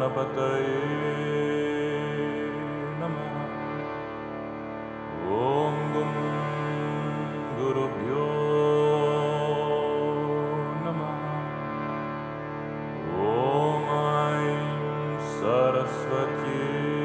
गणपतये नमः। ॐ गुं गुरुभ्यो नमः। ॐ ऐं सरस्वती